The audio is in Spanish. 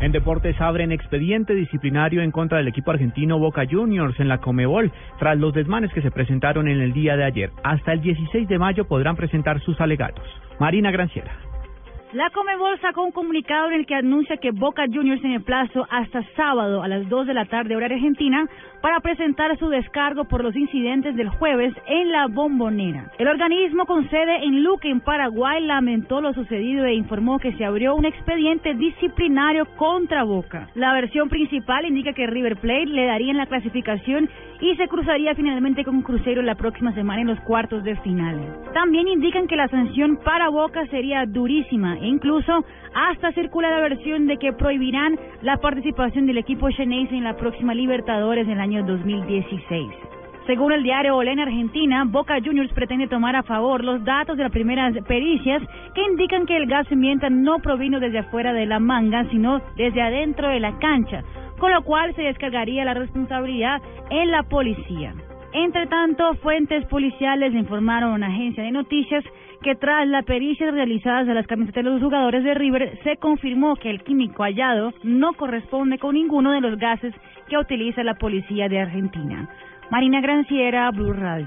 En deportes abren expediente disciplinario en contra del equipo argentino Boca Juniors en la Comebol tras los desmanes que se presentaron en el día de ayer. Hasta el 16 de mayo podrán presentar sus alegatos. Marina Granciera. La Comebol sacó un comunicado en el que anuncia que Boca Juniors tiene plazo hasta sábado a las 2 de la tarde hora argentina para presentar su descargo por los incidentes del jueves en la bombonera. El organismo con sede en Luque, en Paraguay, lamentó lo sucedido e informó que se abrió un expediente disciplinario contra Boca. La versión principal indica que River Plate le daría en la clasificación y se cruzaría finalmente con Cruzeiro la próxima semana en los cuartos de final. También indican que la sanción para Boca sería durísima incluso hasta circula la versión de que prohibirán la participación del equipo Xeneize en la próxima Libertadores del año 2016. Según el diario Olé en Argentina, Boca Juniors pretende tomar a favor los datos de las primeras pericias que indican que el gas pimienta no provino desde afuera de la manga, sino desde adentro de la cancha, con lo cual se descargaría la responsabilidad en la policía. Entre tanto, fuentes policiales informaron a una agencia de noticias que tras las pericias realizadas de las camisetas de los jugadores de River, se confirmó que el químico hallado no corresponde con ninguno de los gases que utiliza la policía de Argentina. Marina Granciera, Blue Radio.